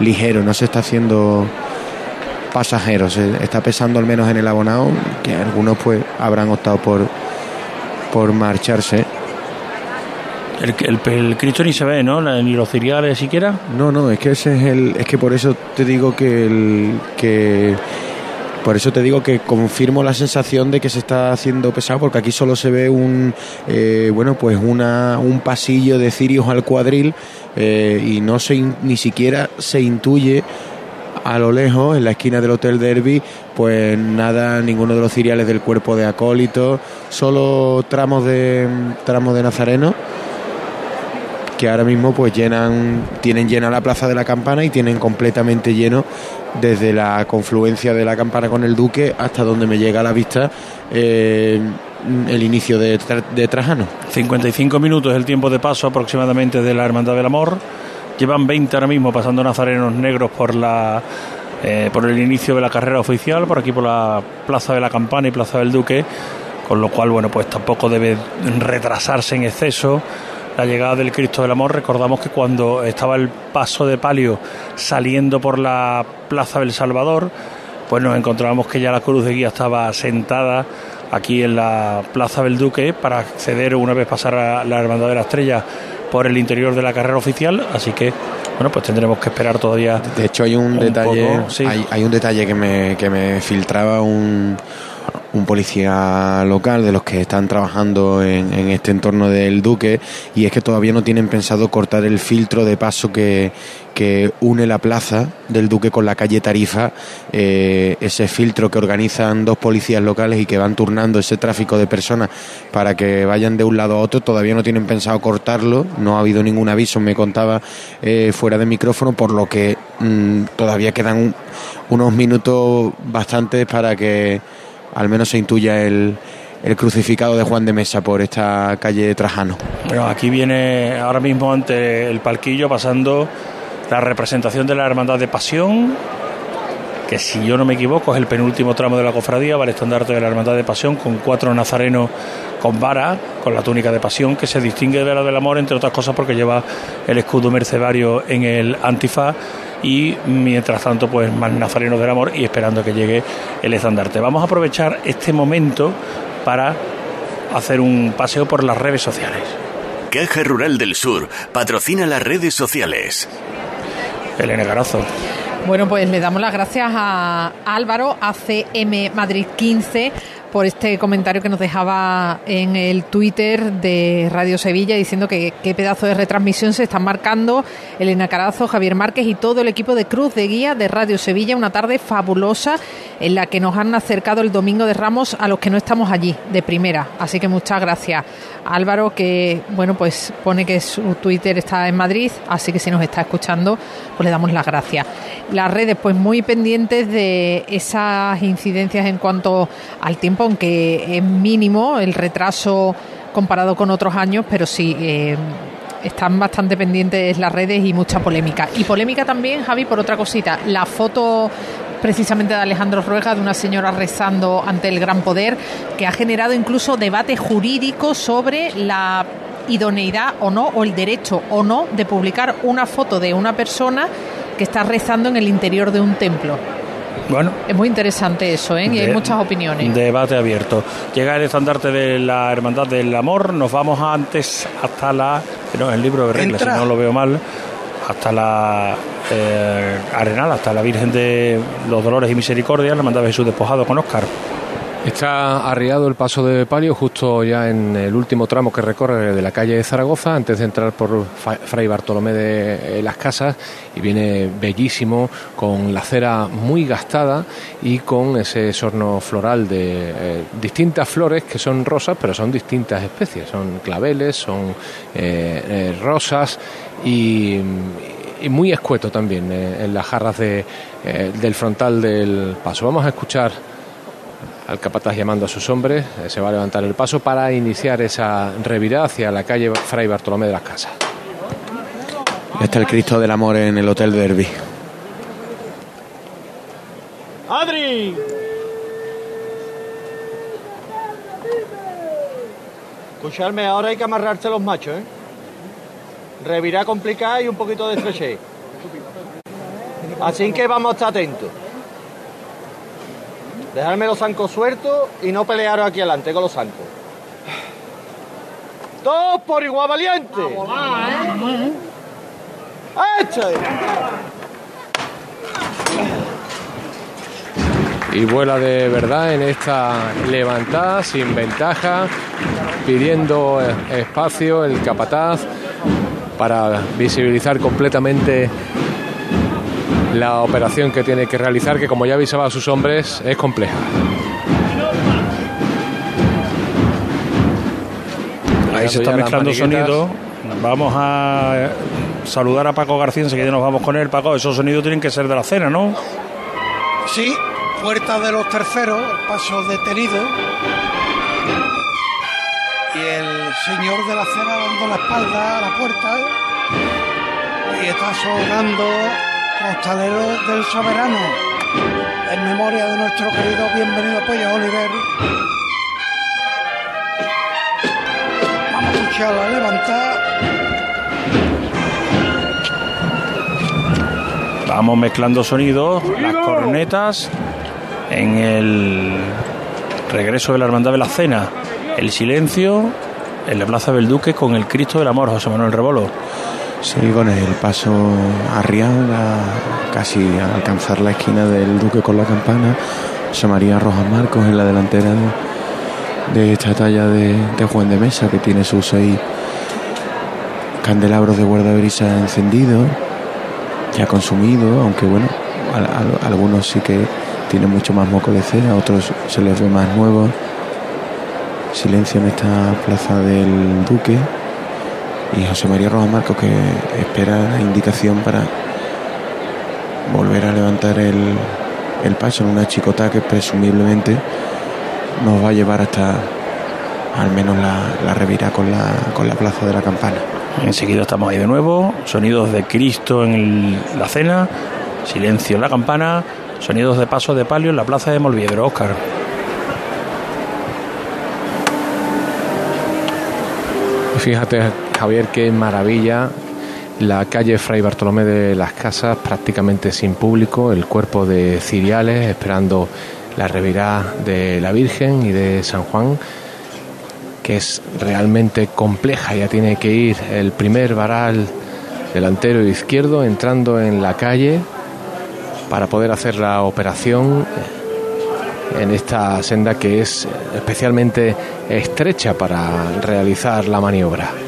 ligero, no se está haciendo pasajero, se está pesando al menos en el abonado, que algunos pues habrán optado por, por marcharse. El, el, el Cristo ni se ve, ¿no? Ni los ciriales siquiera. No, no, es que ese es el, es que por eso te digo que el, que por eso te digo que confirmo la sensación de que se está haciendo pesado, porque aquí solo se ve un, eh, bueno, pues una, un pasillo de cirios al cuadril eh, y no se, ni siquiera se intuye a lo lejos, en la esquina del Hotel Derby, pues nada, ninguno de los ciriales del cuerpo de acólito, solo tramos de tramos de Nazareno que ahora mismo pues llenan, tienen llena la plaza de la campana y tienen completamente lleno desde la confluencia de la campana con el Duque hasta donde me llega a la vista eh, el inicio de, de, Trajano. 55 minutos el tiempo de paso aproximadamente de la Hermandad del Amor. Llevan 20 ahora mismo pasando nazarenos negros por la eh, por el inicio de la carrera oficial, por aquí por la Plaza de la Campana y Plaza del Duque, con lo cual bueno pues tampoco debe retrasarse en exceso la llegada del Cristo del Amor. Recordamos que cuando estaba el paso de palio saliendo por la Plaza del Salvador, pues nos encontrábamos que ya la cruz de guía estaba sentada aquí en la Plaza del Duque para acceder una vez pasara la Hermandad de la Estrella por el interior de la carrera oficial, así que bueno, pues tendremos que esperar todavía. De hecho hay un, detalle, hay, hay, un detalle que me, que me filtraba un un policía local de los que están trabajando en, este entorno del Duque y es que todavía no tienen pensado cortar el filtro de paso que, une la plaza del Duque con la calle Tarifa, eh, ese filtro que organizan dos policías locales y que van turnando ese tráfico de personas para que vayan de un lado a otro, todavía no tienen pensado cortarlo, no ha habido ningún aviso, me contaba eh, fuera de micrófono, por lo que mm, todavía quedan unos minutos bastantes para que al menos se intuya el, el crucificado de Juan de Mesa por esta calle Trajano. Bueno, aquí viene ahora mismo ante el palquillo pasando la representación de la Hermandad de Pasión, que si yo no me equivoco es el penúltimo tramo de la cofradía, va el estandarte de la Hermandad de Pasión con cuatro nazarenos con vara, con la túnica de pasión, que se distingue de la del amor, entre otras cosas porque lleva el escudo mercedario en el antifaz y mientras tanto pues más nazarenos del amor y esperando que llegue el estandarte. Vamos a aprovechar este momento para hacer un paseo por las redes sociales. Caja Rural del Sur patrocina las redes sociales. Elena Garazo. Bueno, pues le damos las gracias a Álvaro, ACM Madrid 15, por este comentario que nos dejaba en el Twitter de Radio Sevilla diciendo que qué pedazo de retransmisión se están marcando Elena Carazo, Javier Márquez y todo el equipo de Cruz de Guía de Radio Sevilla. Una tarde fabulosa en la que nos han acercado el Domingo de Ramos a los que no estamos allí de primera. Así que muchas gracias. Álvaro, que bueno, pues pone que su Twitter está en Madrid, así que si nos está escuchando, pues le damos las gracias. Las redes, pues muy pendientes de esas incidencias en cuanto al tiempo aunque es mínimo el retraso comparado con otros años, pero sí. Eh, están bastante pendientes las redes y mucha polémica. Y polémica también, Javi, por otra cosita. La foto precisamente de Alejandro Ruega, de una señora rezando ante el gran poder, que ha generado incluso debate jurídico sobre la idoneidad o no, o el derecho o no de publicar una foto de una persona que está rezando en el interior de un templo. Bueno. Es muy interesante eso, ¿eh? Y hay muchas opiniones. Debate abierto. Llega el estandarte de la Hermandad del Amor. Nos vamos antes hasta la. No, el libro de reglas, si no lo veo mal. Hasta la eh, Arenal, hasta la Virgen de los Dolores y Misericordia, la Hermandad de Jesús despojado con Oscar. Está arriado el paso de palio justo ya en el último tramo que recorre de la calle de Zaragoza, antes de entrar por Fray Bartolomé de eh, las Casas, y viene bellísimo, con la cera muy gastada y con ese sorno floral de eh, distintas flores que son rosas, pero son distintas especies, son claveles, son eh, rosas y, muy escueto también en las jarras de, del frontal del paso. Vamos a escuchar al capataz llamando a sus hombres, eh, se va a levantar el paso para iniciar esa revirada hacia la calle Fray Bartolomé de las Casas. Está el Cristo del Amor en el Hotel Derby. ¡Adri! Escucharme, ahora hay que amarrarse los machos, ¿eh? Revirá complicada y un poquito de estrechez. Así que vamos a estar atentos. Dejarme los zancos sueltos y no pelearos aquí adelante con los zancos. Todos por igual valiente. ¡Echa! y vuela de verdad en esta levantada sin ventaja, pidiendo espacio el capataz para visibilizar completamente la operación que tiene que realizar, que como ya avisaba a sus hombres, es compleja. Ahí se está mezclando sonido. Vamos a eh, saludar a Paco García, enseguida nos vamos con él. Paco, esos sonidos tienen que ser de la cena, ¿no? Sí, puerta de los terceros, paso detenido. Y el señor de la cena dando la espalda a la puerta. Y está sonando Costaleros del Soberano. En memoria de nuestro querido bienvenido Pollo Oliver. Vamos a escucharla levantar. Vamos mezclando sonidos, las cornetas en el regreso de la Hermandad de la Cena, el silencio en la Plaza del Duque con el Cristo del Amor, José Manuel Rebolo. Sí, con el paso arriado, a- casi a alcanzar la esquina del Duque con la campana. José María Rojas Marcos en la delantera de, esta talla de, Juan de Mesa, que tiene sus seis candelabros de guardabrisa encendidos, ya consumido, aunque bueno, al- al- algunos sí que tienen mucho más moco de cera, otros se les ve más nuevos. Silencio en esta plaza del Duque y José María Rojas Marcos que espera la indicación para volver a levantar el, el paso en una chicota que presumiblemente nos va a llevar hasta al menos la, la revira con la, con la plaza de la campana. Enseguida estamos ahí de nuevo, sonidos de Cristo en el- la cena, silencio en la campana, sonidos de paso de palio en la Plaza de Molviedro, Óscar. Fíjate, Javier, qué maravilla. La calle Fray Bartolomé de las Casas prácticamente sin público, el cuerpo de ciriales esperando la revirá de la Virgen y de San Juan, que es realmente compleja. Ya tiene que ir el primer varal delantero izquierdo entrando en la calle para poder hacer la operación en esta senda que es especialmente estrecha para realizar la maniobra.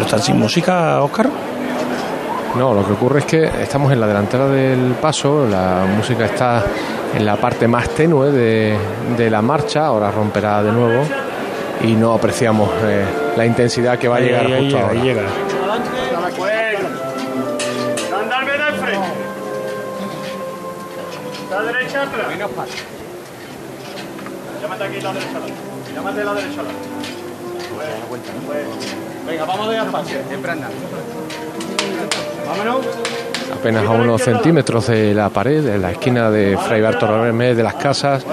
Pero están sin música, Óscar. No, lo que ocurre es que estamos en la delantera del paso, la música está en la parte más tenue de, de la marcha, ahora romperá de nuevo y no apreciamos eh, la intensidad que va a Ahí, llegar ahí, ahí justo llega, ahora. ahí llega. Andar bien al frente. La derecha atrás. Llámate aquí la derecha. Llámate la derecha adelante. Pues, Venga, vamos de espacio. Siempre andando. Vámonos. Apenas a unos centímetros de la pared, en la esquina de Fray Bartolomé de las Casas,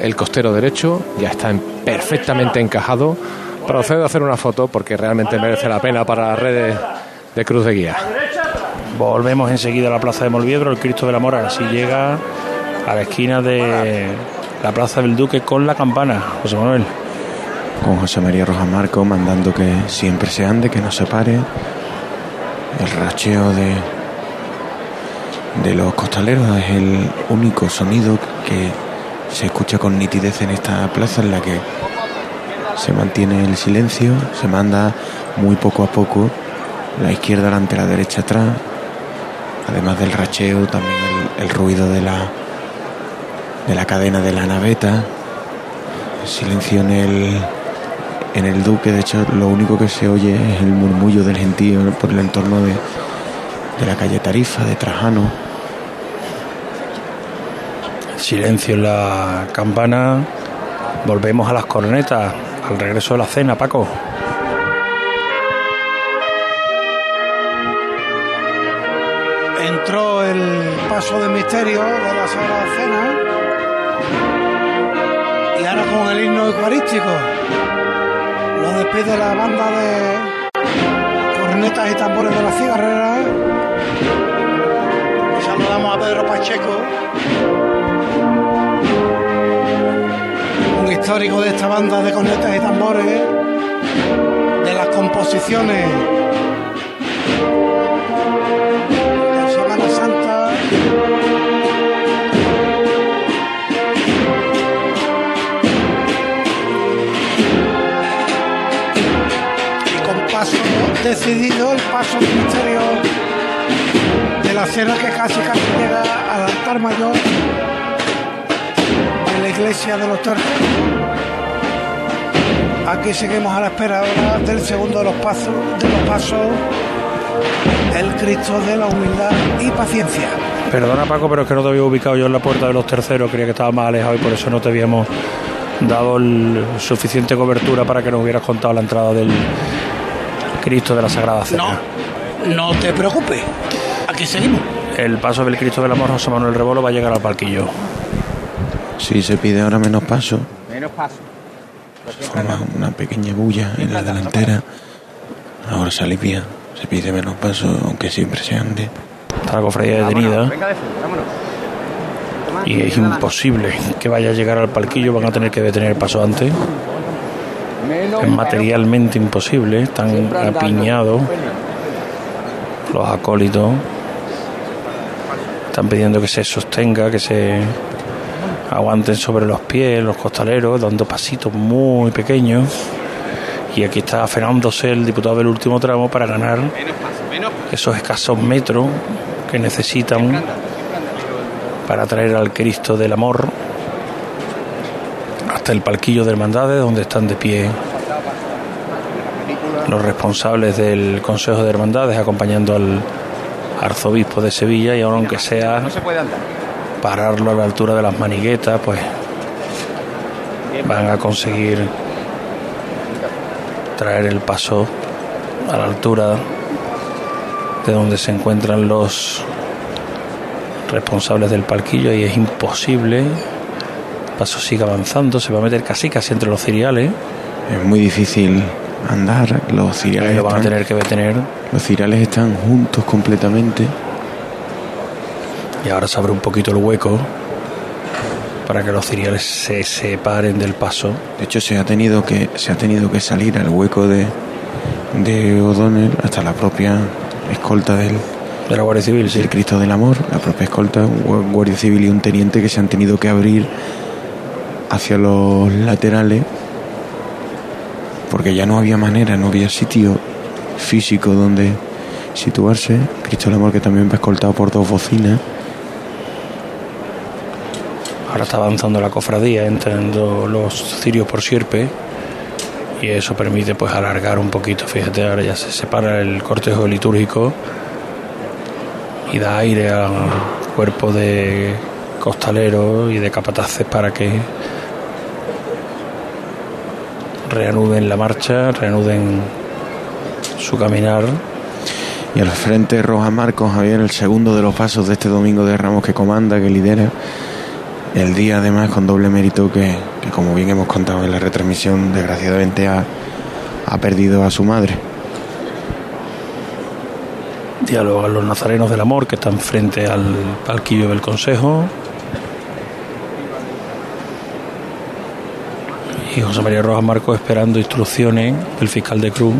el costero derecho ya está en- perfectamente encajado. Procedo a hacer una foto porque realmente merece la pena para las redes de Cruz de Guía. Volvemos enseguida a la Plaza de Molviedro, el Cristo del Amor, ahora sí llega a la esquina de la Plaza del Duque con la campana, José Manuel. Con José María Rojas Marcos mandando que siempre se ande, que no se pare. El racheo de, de los costaleros es el único sonido que se escucha con nitidez en esta plaza en la que se mantiene el silencio, se manda muy poco a poco la izquierda delante, la derecha atrás, además del racheo, también el, el ruido de la, de la cadena de la naveta, el silencio en el, en el Duque, de hecho, lo único que se oye es el murmullo del gentío por el entorno de, de la calle Tarifa, de Trajano. Silencio en la campana. Volvemos a las cornetas, al regreso de la cena, Paco. Entró el paso de misterio de la sala de cena. Y ahora con el himno eucarístico. Despide la banda de tambores de la cigarrera. Y saludamos a Pedro Pacheco, un histórico de esta banda de cornetas y tambores, de las composiciones decidido, el paso del misterio de la cena que casi casi llega al altar mayor de la iglesia de los tercios. Aquí seguimos a la espera ahora del segundo de los pasos, de los pasos, el Cristo de la humildad y paciencia. Perdona Paco, pero es que no te había ubicado yo en la puerta de los terceros, creía que estaba más alejado y por eso no te habíamos dado el suficiente cobertura para que nos hubieras contado la entrada del Cristo de la Sagrada Cena. No, no te preocupes. Aquí seguimos. El paso del Cristo del Amor José Manuel Rebolo va a llegar al palquillo. Si se pide ahora menos paso, Menos paso. forma una pequeña bulla en la delantera. Ahora se alivia, se pide menos paso, aunque siempre se ande. Está la cofradía detenida y es imposible que vaya a llegar al palquillo, van a tener que detener el paso antes. Es materialmente imposible, están apiñados los acólitos. Están pidiendo que se sostenga, que se aguanten sobre los pies, los costaleros, dando pasitos muy pequeños. Y aquí está aferrándose el diputado del último tramo para ganar esos escasos metros que necesitan para traer al Cristo del Amor hasta el palquillo de hermandades donde están de pie los responsables del Consejo de Hermandades acompañando al arzobispo de Sevilla y ahora aunque sea pararlo a la altura de las maniguetas, pues van a conseguir traer el paso a la altura de donde se encuentran los responsables del palquillo y es imposible. El paso sigue avanzando, se va a meter casi casi entre los ciriales Es muy difícil andar, los lo van a están, tener que detener. los ciriales están juntos completamente. Y ahora se abre un poquito el hueco para que los ciriales se separen del paso. De hecho, se ha tenido que, se ha tenido que salir al hueco de, de O'Donnell hasta la propia escolta del, De la Guardia Civil, sí. del Cristo del Amor, la propia escolta, un gua- guardia civil y un teniente que se han tenido que abrir hacia los laterales porque ya no había manera, no había sitio físico donde situarse. Cristo Amor que también va escoltado por dos bocinas. Ahora está avanzando la cofradía, entrando los cirios por sierpe. Y eso permite pues alargar un poquito. Fíjate, ahora ya se separa el cortejo litúrgico y da aire al cuerpo de costaleros y de capataces para que reanuden la marcha, reanuden su caminar. Y al frente Roja Marcos Javier, el segundo de los pasos de este domingo de Ramos que comanda, que lidera. El día además con doble mérito que, que como bien hemos contado en la retransmisión, desgraciadamente ha, ha perdido a su madre. Dialogan los nazarenos del amor que están frente al palquillo del consejo. José María Rojas Marcos esperando instrucciones del fiscal de Cruz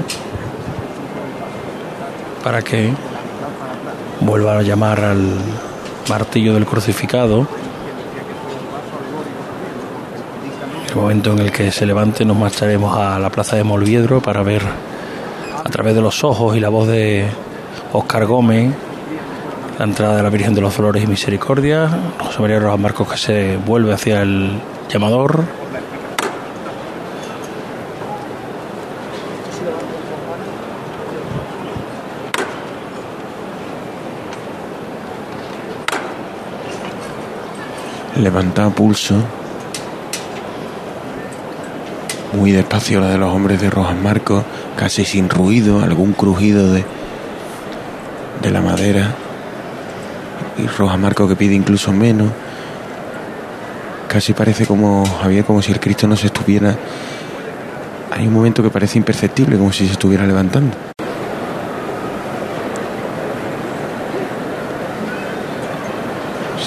para que vuelva a llamar al martillo del crucificado. El momento en el que se levante nos marcharemos a la plaza de Molviedro para ver a través de los ojos y la voz de Oscar Gómez la entrada de la Virgen de los Dolores y Misericordia. José María Rojas Marcos que se vuelve hacia el llamador. Levanta a pulso. Muy despacio la de los hombres de Rojas Marcos, casi sin ruido, algún crujido de, de la madera. Y Rojas Marcos que pide incluso menos. Casi parece como, Javier, como si el Cristo no se estuviera. Hay un momento que parece imperceptible, como si se estuviera levantando.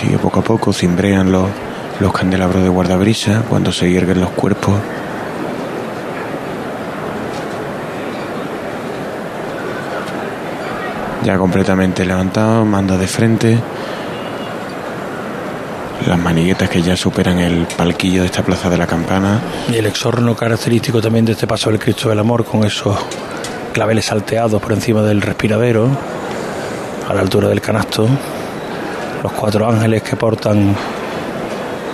Sigue poco a poco, cimbrean los, los candelabros de guardabrisa cuando se hierguen los cuerpos. Ya completamente levantado, manda de frente. Las maniguetas que ya superan el palquillo de esta plaza de la campana. Y el exorno característico también de este paso del Cristo del Amor con esos claveles salteados por encima del respiradero, a la altura del canasto. Los cuatro ángeles que portan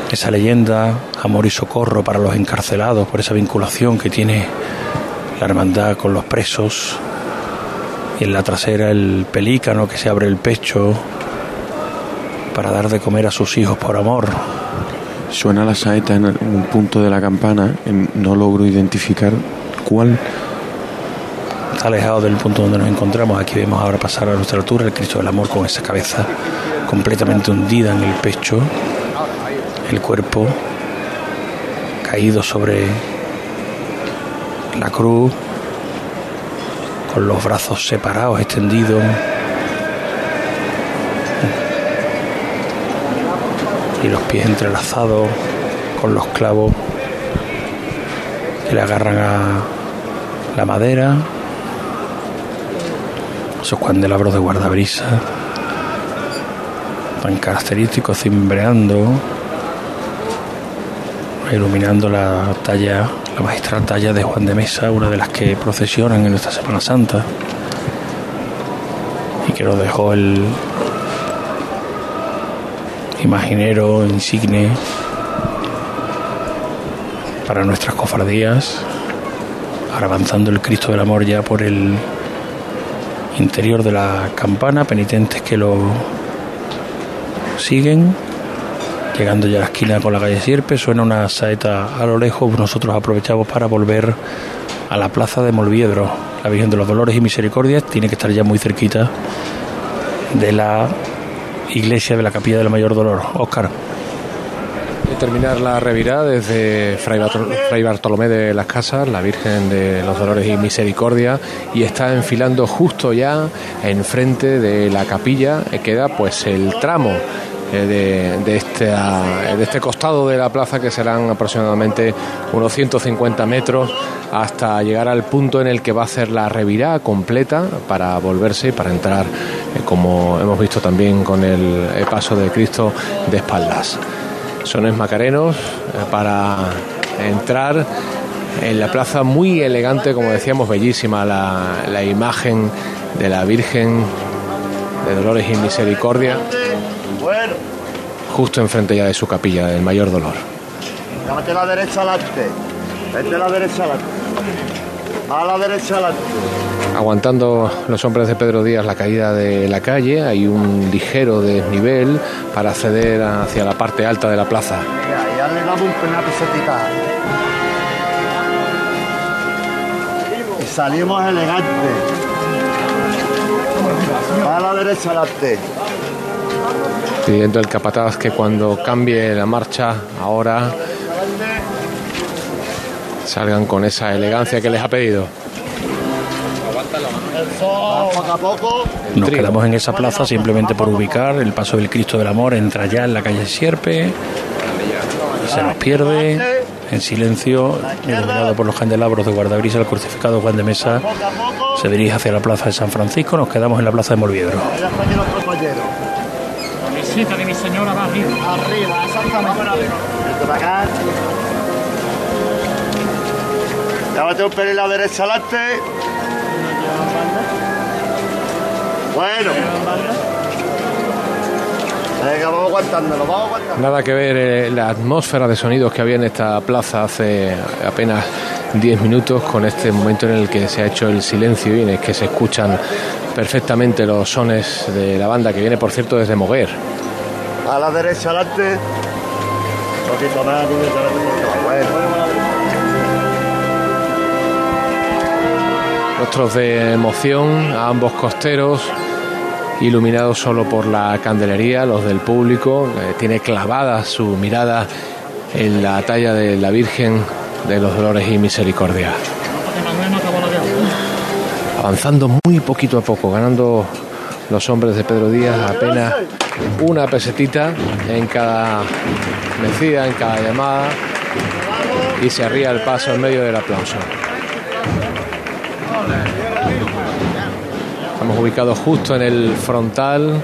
esa leyenda, amor y socorro para los encarcelados por esa vinculación que tiene la hermandad con los presos. Y en la trasera el pelícano que se abre el pecho para dar de comer a sus hijos por amor. Suena la saeta en un punto de la campana, no logro identificar cuál. Está alejado del punto donde nos encontramos. Aquí vemos ahora pasar a nuestra altura el Cristo del Amor con esa cabeza completamente hundida en el pecho, el cuerpo caído sobre la cruz, con los brazos separados, extendidos. Y los pies entrelazados con los clavos que le agarran a la madera, esos candelabros de guardabrisa tan característicos cimbreando iluminando la talla la magistral talla de Juan de Mesa una de las que procesionan en nuestra Semana Santa y que nos dejó el imaginero insigne para nuestras cofradías avanzando el Cristo del Amor ya por el interior de la campana, penitentes que lo siguen, llegando ya a la esquina con la calle Sierpe, suena una saeta a lo lejos, nosotros aprovechamos para volver a la plaza de Molviedro, la Virgen de los Dolores y Misericordias, tiene que estar ya muy cerquita de la iglesia de la Capilla del Mayor Dolor. Óscar. Terminar la revirada desde Fray, Bartol- Fray Bartolomé de las Casas, la Virgen de los Dolores y Misericordia, y está enfilando justo ya enfrente de la capilla, eh, queda pues el tramo eh, de, de, este, de este costado de la plaza que serán aproximadamente unos 150 metros hasta llegar al punto en el que va a hacer la revirada completa para volverse y para entrar, eh, como hemos visto también con el paso de Cristo de espaldas sones macarenos eh, para entrar en la plaza muy elegante, como decíamos, bellísima la, la imagen de la Virgen de Dolores y Misericordia, justo enfrente ya de su capilla, del mayor dolor. a la derecha adelante. Vete a la derecha adelante. A la derecha adelante. Aguantando los hombres de Pedro Díaz la caída de la calle, hay un ligero desnivel para acceder hacia la parte alta de la plaza. Venga, ya le damos un una pesetita. Y salimos elegantes. A la derecha adelante. pidiendo el capataz que cuando cambie la marcha ahora salgan con esa elegancia que les ha pedido. Vamos poco a poco. Nos quedamos en esa plaza simplemente por ubicar el paso del Cristo del Amor, entra ya en la calle Sierpe, se nos pierde en silencio, iluminado por los candelabros de guardabrisa, el crucificado Juan de Mesa se dirige hacia la plaza de San Francisco, nos quedamos en la plaza de Molviedro. De mi señora va arriba. Arriba, exactamente. Vete para acá. Llámate un pelín a la derecha adelante. Bueno. Venga, vamos aguantándolo, vamos aguantando. Nada que ver eh, la atmósfera de sonidos que había en esta plaza hace apenas 10 minutos con este momento en el que se ha hecho el silencio y en el que se escuchan perfectamente los sones de la banda que viene por cierto desde Moguer. A la derecha adelante. Poquito más, un poquito más. Bueno. Rostros de emoción a ambos costeros, iluminados solo por la candelería, los del público. eh, tiene clavada su mirada en la talla de la Virgen de los Dolores y Misericordia. Avanzando muy poquito a poco, ganando los hombres de Pedro Díaz apenas una pesetita en cada mecida, en cada llamada y se arría el paso en medio del aplauso. Estamos ubicados justo en el frontal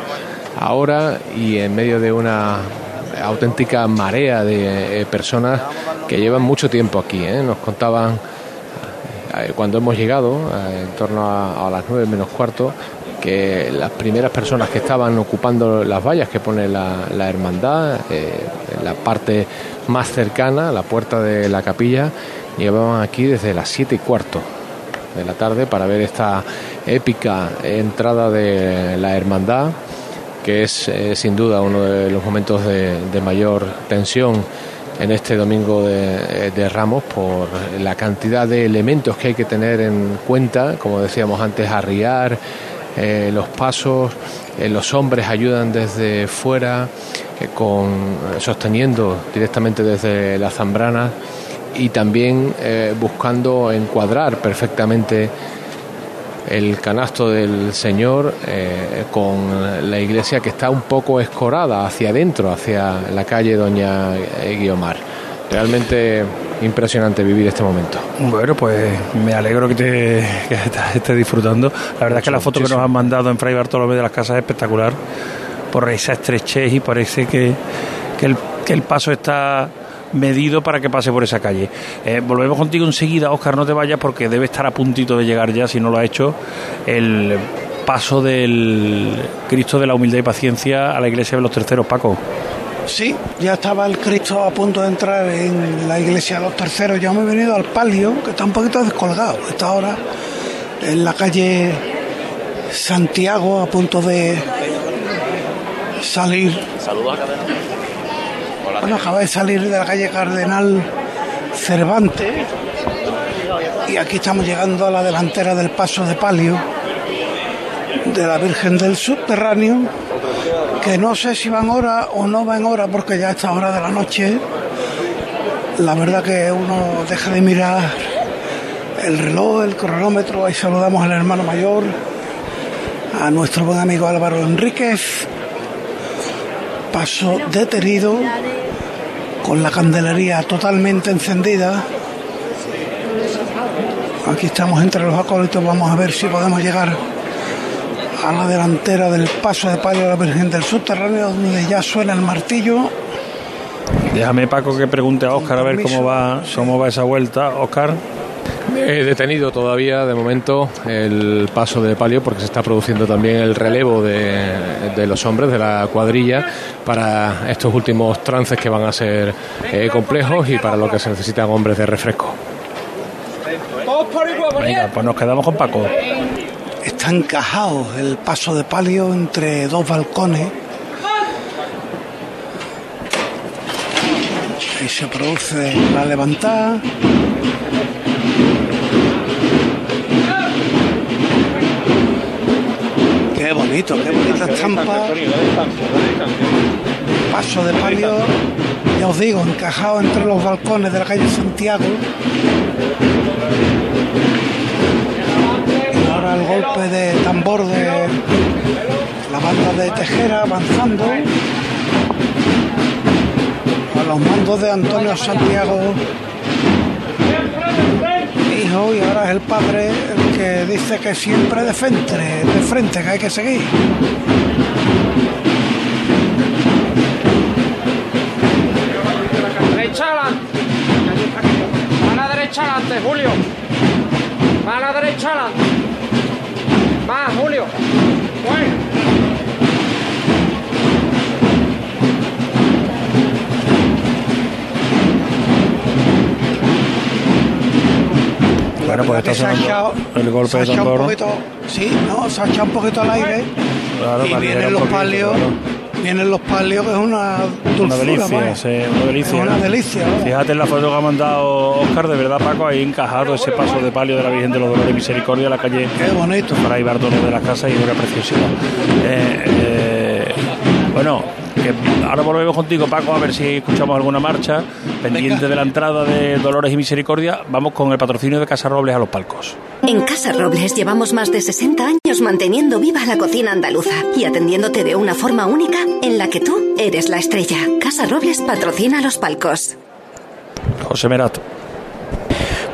ahora y en medio de una auténtica marea de eh, personas que llevan mucho tiempo aquí. ¿eh? Nos contaban eh, cuando hemos llegado, en torno a, las nueve menos cuarto, que las primeras personas que estaban ocupando las vallas que pone la, hermandad, en la parte más cercana, la puerta de la capilla, llevaban aquí desde las siete y cuarto de la tarde para ver esta épica entrada de la hermandad que es eh, sin duda uno de los momentos de, mayor tensión en este domingo de, de, Ramos por la cantidad de elementos que hay que tener en cuenta, como decíamos antes, arriar eh, los pasos, eh, los hombres ayudan desde fuera, con, sosteniendo directamente desde la zambrana y también buscando encuadrar perfectamente el canasto del Señor eh, con la iglesia que está un poco escorada hacia adentro, hacia la calle Doña Guiomar. Realmente impresionante vivir este momento. Bueno, pues me alegro que te estés disfrutando. La verdad es que la foto que nos han mandado en Fray Bartolomé de las Casas es espectacular por esa estrechez y parece que, el, que el paso está medido para que pase por esa calle. Eh, volvemos contigo enseguida, Oscar, no te vayas porque debe estar a puntito de llegar ya, si no lo ha hecho, el paso del Cristo de la Humildad y Paciencia a la iglesia de los terceros, Paco. Sí, ya estaba el Cristo a punto de entrar en la iglesia de los terceros. Ya me he venido al palio, que está un poquito descolgado. Está ahora en la calle Santiago, a punto de salir. Saludos a bueno, acaba de salir de la calle Cardenal Cervantes. Y aquí estamos llegando a la delantera del paso de palio de la Virgen del Subterráneo, que no sé si van hora o no van hora porque ya a esta hora de la noche la verdad que uno deja de mirar el reloj, el cronómetro, ahí saludamos al hermano mayor, a nuestro buen amigo Álvaro Enríquez, paso detenido con la candelería totalmente encendida. Aquí estamos entre los acólitos, vamos a ver si podemos llegar a la delantera del paso de palio de la Virgen del Subterráneo, donde ya suena el martillo. Déjame, Paco, que pregunte a Oscar a ver cómo va, cómo va esa vuelta. Oscar. He detenido todavía de momento el paso de palio porque se está produciendo también el relevo de, los hombres de la cuadrilla para estos últimos trances que van a ser eh, complejos y para lo que se necesitan hombres de refresco. Venga, pues nos quedamos con Paco. Está encajado el paso de palio entre dos balcones. Y se produce la levantada. Bonito, qué bonita estampa. Paso de palio, ya os digo, encajado entre los balcones de la calle Santiago. Y ahora el golpe de tambor de la banda de Tejera avanzando a los mandos de Antonio Santiago y ahora es el padre el que dice que siempre de frente, de frente, que hay que seguir. Derecha adelante. A la derecha adelante, Julio. A la derecha adelante. Va, Julio. Bueno, pues está sonando el golpe de tambor. Sí, no, se ha echado un poquito al aire. y vienen los palios. Vienen los palios, que es una dulzura, Una delicia, sí, una delicia. una delicia. Fíjate en la foto que ha mandado Oscar, de verdad, Paco, ahí encajado ese paso de palio de la Virgen de los Dolores de Misericordia, la calle. Qué bonito. Para Bartolo de las Casas y una preciosidad. Eh, eh, bueno, que ahora volvemos contigo, Paco, a ver si escuchamos alguna marcha. Pendiente de la entrada de Dolores y Misericordia, vamos con el patrocinio de Casa Robles a los palcos. En Casa Robles llevamos más de 60 años manteniendo viva la cocina andaluza y atendiéndote de una forma única en la que tú eres la estrella. Casa Robles patrocina los palcos. José Merat.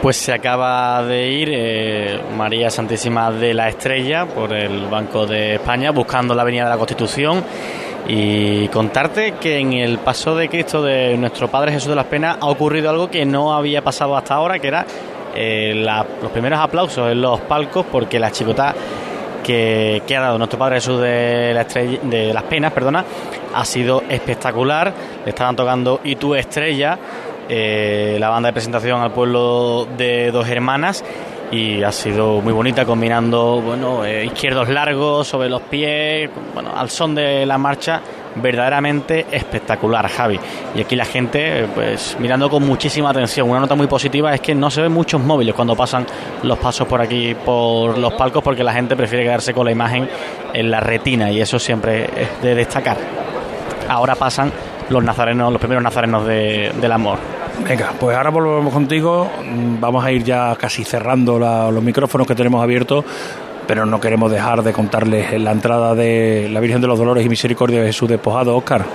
Pues se acaba de ir eh, María Santísima de la Estrella por el Banco de España buscando la Avenida de la Constitución y contarte que en el paso de Cristo de nuestro Padre Jesús de las Penas ha ocurrido algo que no había pasado hasta ahora, que era eh, los primeros aplausos en los palcos porque la chicota que, que ha dado nuestro Padre Jesús de, la estrella, de las Penas perdona, ha sido espectacular. Le estaban tocando Y tu estrella, eh, la banda de presentación al pueblo de Dos Hermanas. Y ha sido muy bonita, combinando bueno, eh, izquierdos largos sobre los pies, bueno, al son de la marcha, verdaderamente espectacular, Javi. Y aquí la gente, eh, pues mirando con muchísima atención. Una nota muy positiva es que no se ven muchos móviles cuando pasan los pasos por aquí, por los palcos, porque la gente prefiere quedarse con la imagen en la retina y eso siempre es de destacar. Ahora pasan los nazarenos, los primeros nazarenos de- del amor. Venga, pues ahora volvemos contigo. Vamos a ir ya casi cerrando la- los micrófonos que tenemos abiertos, pero no queremos dejar de contarles la entrada de la Virgen de los Dolores y Misericordia de Jesús despojado, Óscar.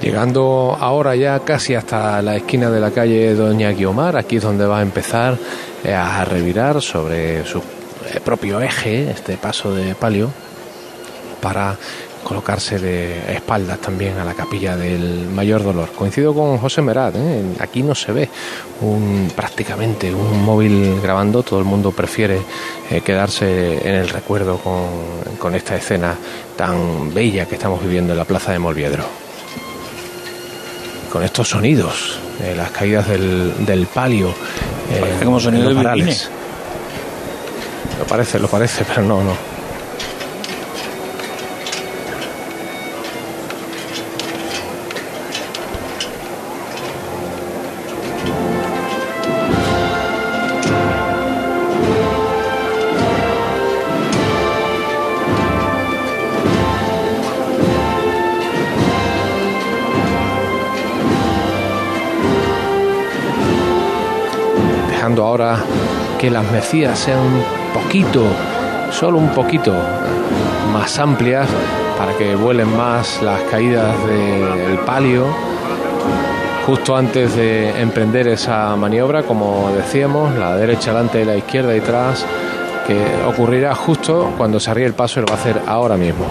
Llegando ahora ya casi hasta la esquina de la calle Doña Guiomar, aquí es donde va a empezar eh, a revirar sobre su eh, propio eje, este paso de palio, para colocarse de espaldas también a la capilla del mayor dolor. Coincido con José Merat, ¿eh? aquí no se ve un, prácticamente un móvil grabando, todo el mundo prefiere eh, quedarse en el recuerdo con, con esta escena tan bella que estamos viviendo en la plaza de Molviedro con estos sonidos, eh, las caídas del, del palio. Parece como sonido de varales. Lo parece, lo parece, pero no, no. Que las mecías sean un poquito, solo un poquito más amplias para que vuelen más las caídas del palio. Justo antes de emprender esa maniobra, como decíamos, la derecha delante, la izquierda detrás, que ocurrirá justo cuando se arríe el paso y lo va a hacer ahora mismo.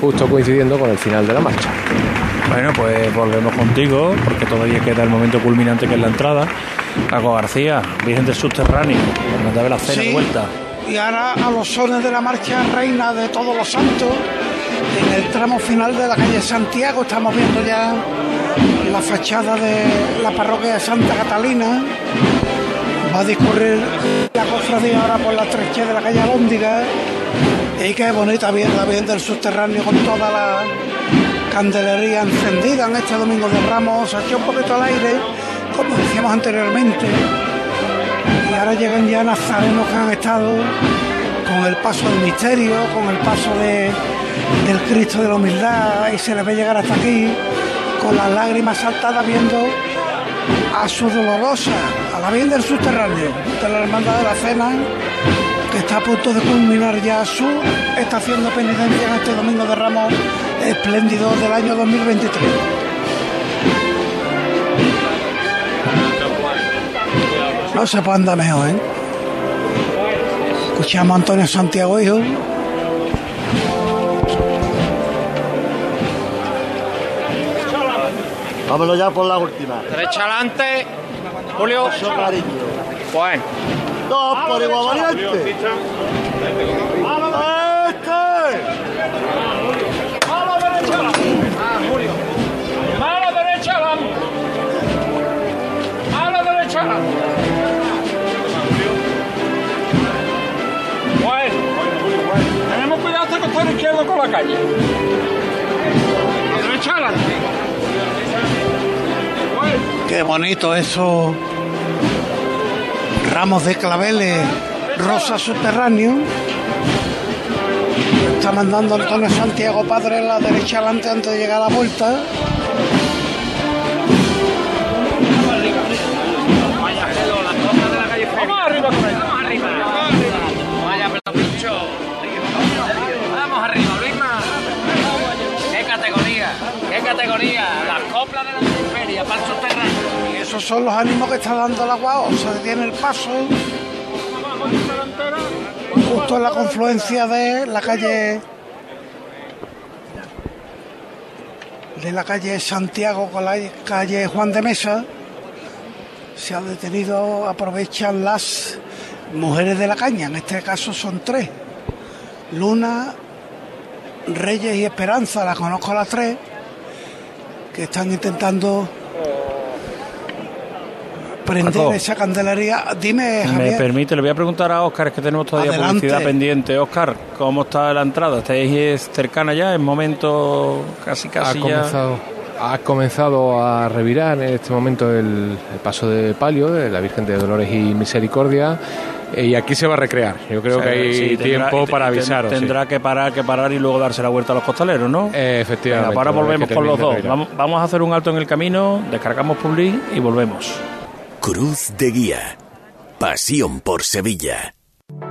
Justo coincidiendo con el final de la marcha. Bueno, pues volvemos contigo, porque todavía queda el momento culminante que es la entrada. Paco García, Virgen del Subterráneo, Hermandad de la Cena de Sí. vuelta. Y ahora a los sones de la marcha reina de todos los santos, en el tramo final de la calle Santiago, estamos viendo ya la fachada de la parroquia de Santa Catalina. Va a discurrir la cofradía ahora por la estrechez de la calle Alóndiga. Y qué bonita bien la Virgen del Subterráneo con toda la candelería encendida en este domingo de Ramos. Se echó un poquito al aire, como decíamos anteriormente. Y ahora llegan ya nazarenos que han estado con el paso del misterio, con el paso de, del Cristo de la humildad, y se les ve llegar hasta aquí con las lágrimas saltadas viendo a su dolorosa, a la Virgen del Subterráneo, de la Hermandad de la Cena, que está a punto de culminar ya su estación de penitencia en este domingo de Ramos espléndido del año 2023. Se puede andar mejor, ¿eh? Escuchamos a Antonio Santiago, hijo. Vámonos ya por la última. Derecha adelante. Julio. Eso, cariño. Bueno. Dos por igual valiente. Izquierdo con la calle. Derecha adelante. Qué bonito eso. Ramos de claveles, rosa subterráneo. Está mandando Antonio Santiago Padre a la derecha adelante antes de llegar a la vuelta. Vamos arriba con él. Vamos arriba. Vaya son los ánimos que está dando la guao. Se detiene el paso. Justo en la confluencia de la calle. De la calle Santiago con la calle Juan de Mesa. Se ha detenido, aprovechan las mujeres de la caña. En este caso son tres. Luna, Reyes y Esperanza, las conozco las tres. Que están intentando prender Paco. esa candelería. Dime, Me Javier. permite, le voy a preguntar a Óscar, es que tenemos todavía Adelante. publicidad pendiente. Óscar, ¿cómo está la entrada? ¿Estáis cercana ya? ¿En momento casi ha casi ya? comenzado, ha comenzado a revirar en este momento el, el paso de palio de la Virgen de Dolores y Misericordia eh, y aquí se va a recrear. Yo creo O sea, que hay sí, tendrá- tiempo para avisaros. sí. Tendrá que parar, que parar y luego darse la vuelta a los costaleros, ¿no? Eh, efectivamente. Venga, ahora volvemos con los dos. Vamos, vamos a hacer un alto en el camino, descargamos Publi y volvemos. Cruz de Guía. Pasión por Sevilla.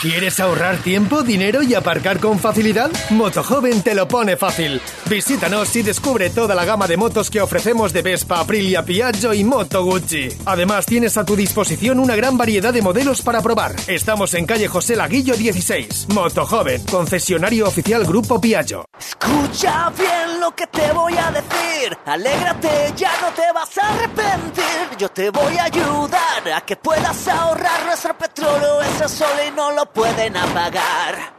¿Quieres ahorrar tiempo, dinero y aparcar con facilidad? Motojoven te lo pone fácil. Visítanos y descubre toda la gama de motos que ofrecemos de Vespa, Aprilia, Piaggio y Moto Guzzi. Además, tienes a tu disposición una gran variedad de modelos para probar. Estamos en calle José Laguillo 16. Motojoven, concesionario oficial Grupo Piaggio. Escucha bien lo que te voy a decir. Alégrate, ya no te vas a arrepentir. Yo te voy a ayudar a que puedas ahorrar nuestro petróleo. Ese sol y no lo pueden apagar.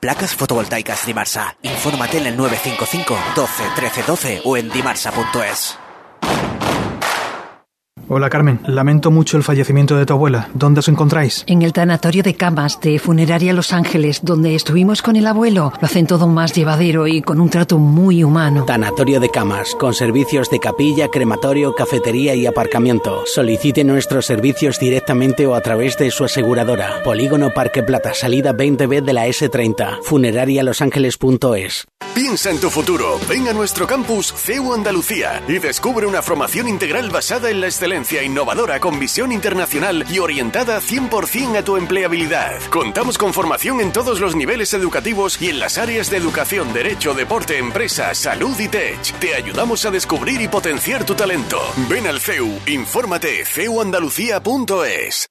Placas fotovoltaicas Dimarsa. Infórmate en el 955 12 13 12 o en dimarsa.es. Hola Carmen, lamento mucho el fallecimiento de tu abuela. ¿Dónde os encontráis? En el tanatorio de camas de Funeraria Los Ángeles, donde estuvimos con el abuelo, lo hacen todo más llevadero y con un trato muy humano. Tanatorio de camas, con servicios de capilla, crematorio, cafetería y aparcamiento. Solicite nuestros servicios directamente o a través de su aseguradora. Polígono Parque Plata, salida 20B de la S30. Funerarialosangeles.es. Piensa en tu futuro. Ven a nuestro campus CEU Andalucía y descubre una formación integral basada en la excelencia innovadora con visión internacional y orientada 100% a tu empleabilidad. Contamos con formación en todos los niveles educativos y en las áreas de educación, derecho, deporte, empresa, salud y tech. Te ayudamos a descubrir y potenciar tu talento. Ven al CEU, infórmate ceuandalucía.es.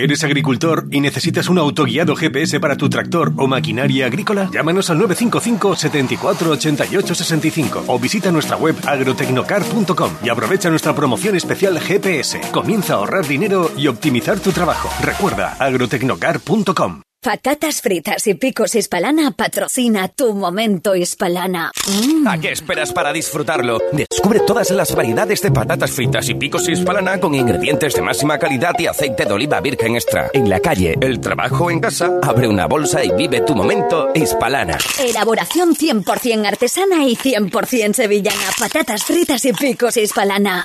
¿Eres agricultor y necesitas un autoguiado GPS para tu tractor o maquinaria agrícola? Llámanos al 955 74 88 65 o visita nuestra web agrotecnocar.com y aprovecha nuestra promoción especial GPS. Comienza a ahorrar dinero y optimizar tu trabajo. Recuerda agrotecnocar.com. Patatas fritas y picos hispalana patrocina tu momento hispalana. ¿A qué esperas para disfrutarlo? Descubre todas las variedades de patatas fritas y picos hispalana con ingredientes de máxima calidad y aceite de oliva virgen extra. En la calle, el trabajo en casa, abre una bolsa y vive tu momento hispalana. Elaboración 100% artesana y 100% sevillana. Patatas fritas y picos hispalana.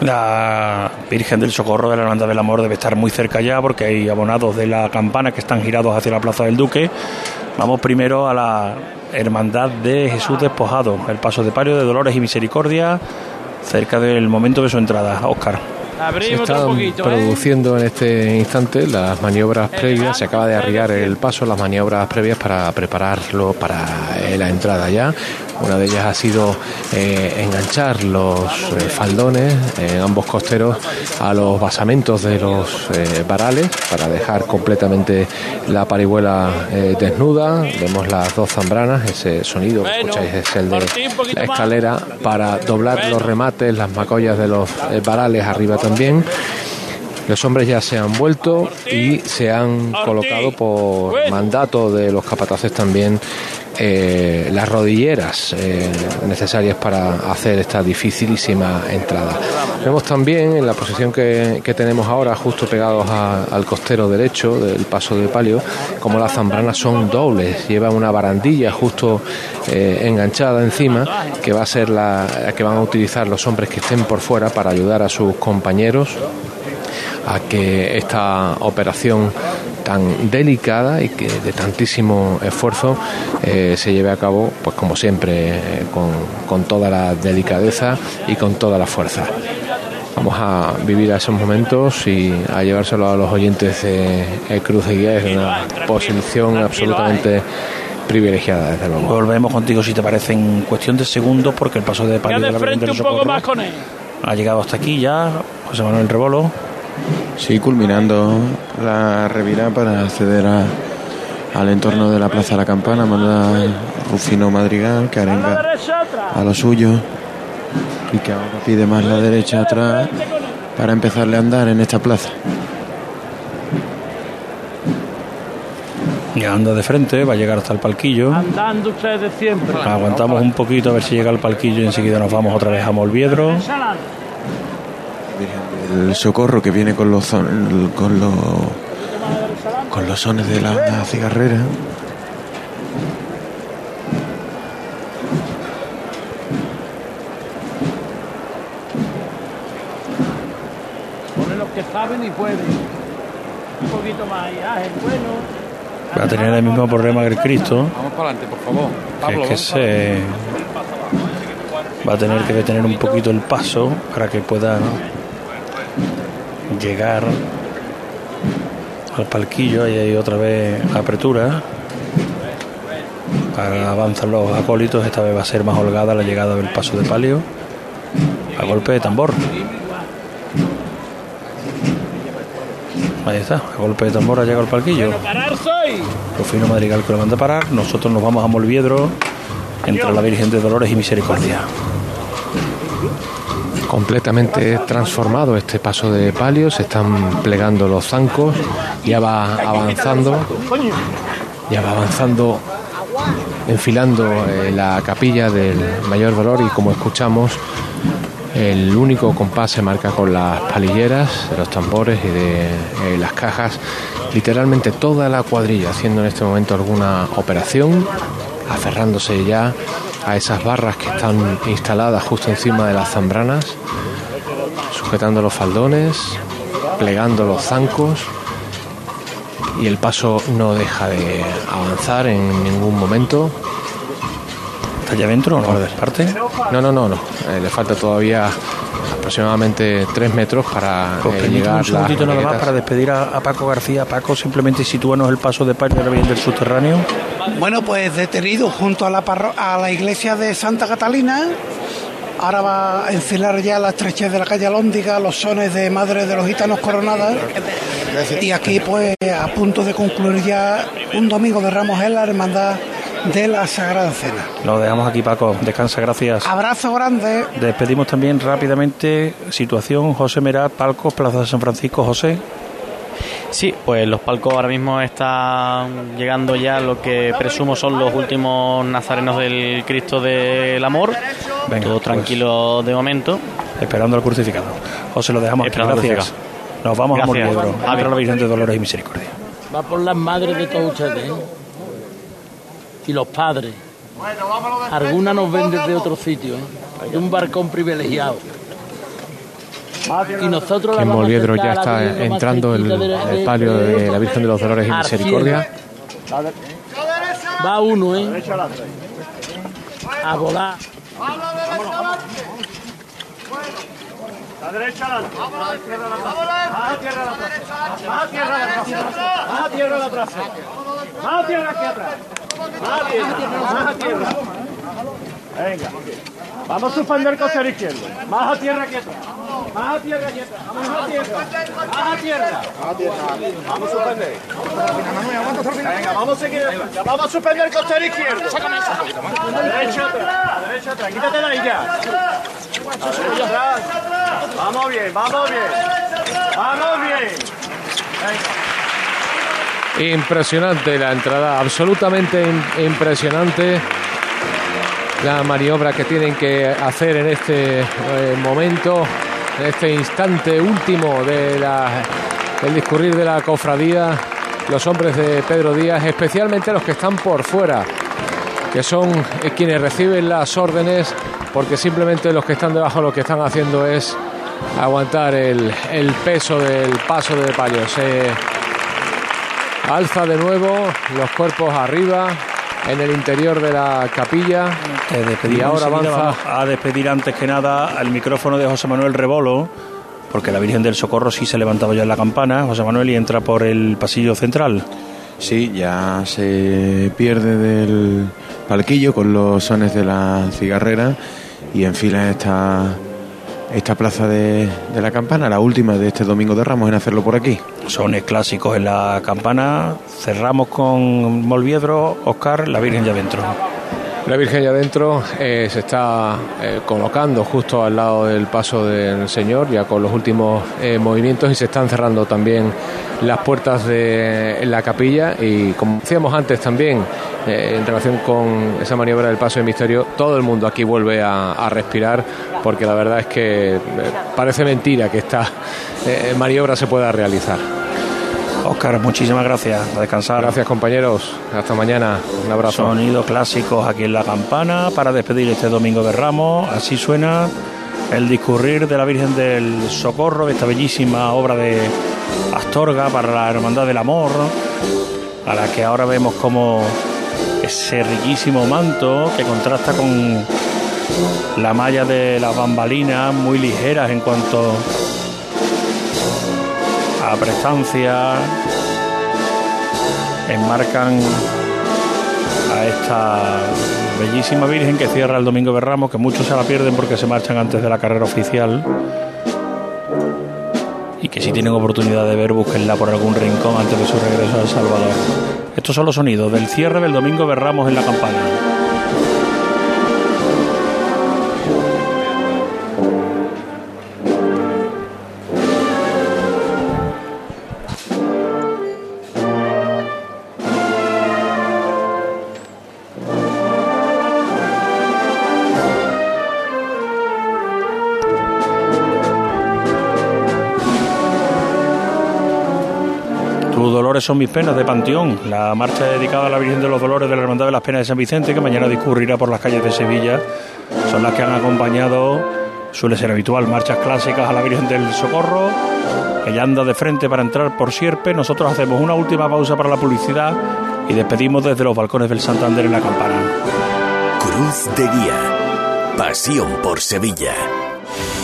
La Virgen del Socorro de la Hermandad del Amor debe estar muy cerca ya porque hay abonados de la campana que están girados hacia la Plaza del Duque. Vamos primero a la Hermandad de Jesús Despojado, el paso de Pario de Dolores y Misericordia, cerca del momento de su entrada. Oscar. Se están produciendo en este instante las maniobras previas, se acaba de arriar el paso, las maniobras previas para prepararlo para eh, la entrada ya. Una de ellas ha sido eh, enganchar los eh, faldones en ambos costeros a los basamentos de los eh, varales para dejar completamente la parihuela eh, desnuda. Vemos las dos zambranas, ese sonido que escucháis es el de la escalera para doblar los remates, las macollas de los eh, varales arriba también. Los hombres ya se han vuelto y se han colocado por mandato de los capataces también eh, las rodilleras eh, necesarias para hacer esta dificilísima entrada. Vemos también en la posición que, que tenemos ahora, justo pegados a- al costero derecho del paso de palio, como las zambranas son dobles, llevan una barandilla justo eh, enganchada encima, que va a ser la la que van a utilizar los hombres que estén por fuera para ayudar a sus compañeros a que esta operación tan delicada y que de tantísimo esfuerzo eh, se lleve a cabo, pues como siempre, eh, con, con toda la delicadeza y con toda la fuerza. Vamos a vivir a esos momentos y a llevárselo a los oyentes de eh, Cruz de Guía es una posición absolutamente privilegiada, desde luego. Volvemos contigo si te parece en cuestión de segundos porque el paso de Pario de de la un poco Socorro más con él. ha llegado hasta aquí ya. José Manuel Rebolo. Sí, culminando la revirada para acceder a- al entorno de la Plaza de la Campana, manda Rufino Madrigal, que arenga a lo suyo y que ahora pide más la derecha atrás para empezarle a andar en esta plaza. Ya anda de frente, va a llegar hasta el palquillo. Andando ustedes siempre. Aguantamos un poquito a ver si llega al palquillo y enseguida nos vamos otra vez a Molviedro. El socorro que viene con los con los con los sones de la cigarrera. Ponen los que saben y pueden. Un poquito más allá, es bueno. Va a tener el mismo problema que el Cristo, Vamos para adelante, por favor. que es que se va a tener que detener un poquito el paso para que pueda llegar al palquillo. Ahí hay otra vez apertura. Ahora avanzan los acólitos. Esta vez va a ser más holgada la llegada del paso de palio. A golpe de tambor. Ahí está, a golpe de tambor ha llegado al palquillo. Rufino Madrigal que lo manda a parar. Nosotros nos vamos a Molviedro entre la Virgen de Dolores y Misericordia. Completamente transformado este paso de palio, se están plegando los zancos, ya va avanzando, ya va avanzando, enfilando eh, la capilla del mayor dolor y como escuchamos, el único compás se marca con las palilleras de los tambores y de eh, las cajas, literalmente toda la cuadrilla haciendo en este momento alguna operación, aferrándose ya a esas barras que están instaladas justo encima de las zambranas, sujetando los faldones, plegando los zancos y el paso no deja de avanzar en ningún momento. allá adentro o no? ¿Parte? No, no, no, no. Eh, le falta todavía aproximadamente tres metros para Pues eh, llegar un segundito nada más para despedir a, a Paco García. Paco, simplemente sitúanos el paso de palio de la Virgen del Subterráneo. Bueno, pues detenido junto a la, parro- a la iglesia de Santa Catalina. Ahora va a enfilar ya la estrechez de la calle Alóndiga, los sones de Madre de los Gitanos Coronadas. Y aquí, pues, a punto de concluir ya un domingo de Ramos en la Hermandad de la Sagrada Cena. Lo dejamos aquí, Paco. Descansa, gracias. Abrazo grande. Despedimos también rápidamente situación José Merat, Palcos, Plaza de San Francisco. José. Sí, pues los palcos ahora mismo están llegando ya lo que presumo son los últimos nazarenos del Cristo del Amor. Venga, Todo pues. tranquilo de momento. Esperando al crucificado. José, lo dejamos aquí. Gracias. Nos vamos a Gracias. Morliebro. Javi. Contra la Virgen de Dolores y Misericordia. Va por las madres de todos ustedes. ¿eh? Y los padres. Algunas nos ven desde otro sitio, ¿eh? de un barcón privilegiado. Y nosotros Que en la Molviedro ya a la está entrando el, de- el palio de la Virgen de los Dolores y al Misericordia. Va uno, ¿eh? A volar. La derecha adelante. Tierra la trasera. Más a tierra la tierra la trasera. Más a tierra aquí atrás. Más a tierra. Más a tierra. Venga. Vamos a suspender el costero izquierdo. Más a tierra atrás. Más a tierra aquí atrás. Más a tierra. Más a tierra. Vamos a suspender. Venga, vamos a seguir. Vamos a suspender el costero izquierdo. Derecha atrás. Derecha atrás. Quítate de ahí ya. Derecha atrás. Vamos bien, vamos bien. Vamos bien. Impresionante la entrada, absolutamente im- impresionante la maniobra que tienen que hacer en este eh, momento, en este instante último del discurrir de la cofradía, los hombres de Pedro Díaz, especialmente los que están por fuera, que son eh, quienes reciben las órdenes, porque simplemente los que están debajo lo que están haciendo es aguantar el, peso del paso de palio. Se alza de nuevo los cuerpos arriba en el interior de la capilla y ahora avanza a despedir antes que nada al micrófono de José Manuel Rebolo, porque la Virgen del Socorro sí se levantaba ya en la campana, José Manuel, y entra por el pasillo central. Sí, ya se pierde del palquillo con los sones de la cigarrera y enfila esta, esta plaza de, la campana, la última de este domingo de Ramos en hacerlo por aquí. Sones clásicos en la campana. Cerramos con Molviedro, Oscar, la Virgen ya dentro. La Virgen ya adentro eh, se está eh, colocando justo al lado del paso del Señor, ya con los últimos eh, movimientos y se están cerrando también las puertas de la capilla y como decíamos antes también en relación con esa maniobra del paso de misterio, todo el mundo aquí vuelve a, respirar porque la verdad es que parece mentira que esta maniobra se pueda realizar. Oscar, muchísimas gracias. A descansar. Gracias compañeros. Hasta mañana. Un abrazo. Sonidos clásicos aquí en la campana para despedir este domingo de Ramos. Así suena el discurrir de la Virgen del Socorro, esta bellísima obra de Astorga para la Hermandad del Amor, a la que ahora vemos como ese riquísimo manto que contrasta con la malla de las bambalinas muy ligeras en cuanto a prestancia enmarcan a esta bellísima Virgen que cierra el Domingo de Ramos, que muchos se la pierden porque se marchan antes de la carrera oficial. Y que si tienen oportunidad de ver, búsquenla por algún rincón antes de su regreso a El Salvador. Estos son los sonidos del cierre del Domingo de Ramos en la campana. Son mis penas de Panteón, la marcha dedicada a la Virgen de los Dolores de la Hermandad de las Penas de San Vicente, que mañana discurrirá por las calles de Sevilla. Son las que han acompañado, suele ser habitual, marchas clásicas a la Virgen del Socorro. Ella anda de frente para entrar por Sierpe. Nosotros hacemos una última pausa para la publicidad y despedimos desde los balcones del Santander en la campana. Cruz de Guía. Pasión por Sevilla.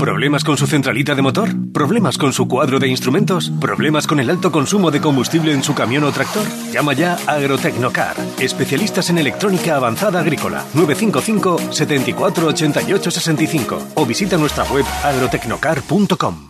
¿Problemas con su centralita de motor? ¿Problemas con su cuadro de instrumentos? ¿Problemas con el alto consumo de combustible en su camión o tractor? Llama ya a Agrotecnocar, especialistas en electrónica avanzada agrícola, 955 74 88 65 o visita nuestra web agrotecnocar.com.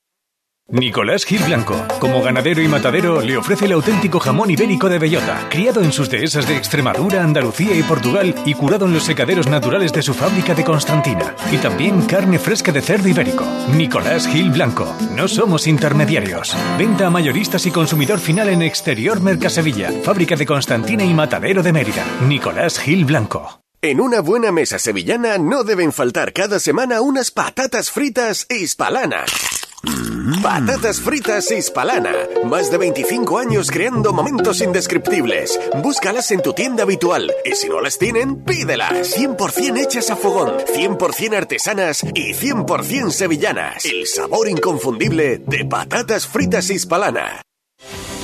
Nicolás Gil Blanco, como ganadero y matadero, le ofrece el auténtico jamón ibérico de bellota, criado en sus dehesas de Extremadura, Andalucía y Portugal y curado en los secaderos naturales de su fábrica de Constantina. Y también carne fresca de cerdo ibérico. Nicolás Gil Blanco, no somos intermediarios. Venta a mayoristas y consumidor final en Exterior Mercasevilla, fábrica de Constantina y matadero de Mérida. Nicolás Gil Blanco. En una buena mesa sevillana no deben faltar cada semana unas patatas fritas hispalanas. Patatas fritas Hispalana. Más de 25 años creando momentos indescriptibles. Búscalas en tu tienda habitual. Y si no las tienen, pídelas. 100% hechas a fogón, 100% artesanas y 100% sevillanas. El sabor inconfundible de patatas fritas Hispalana.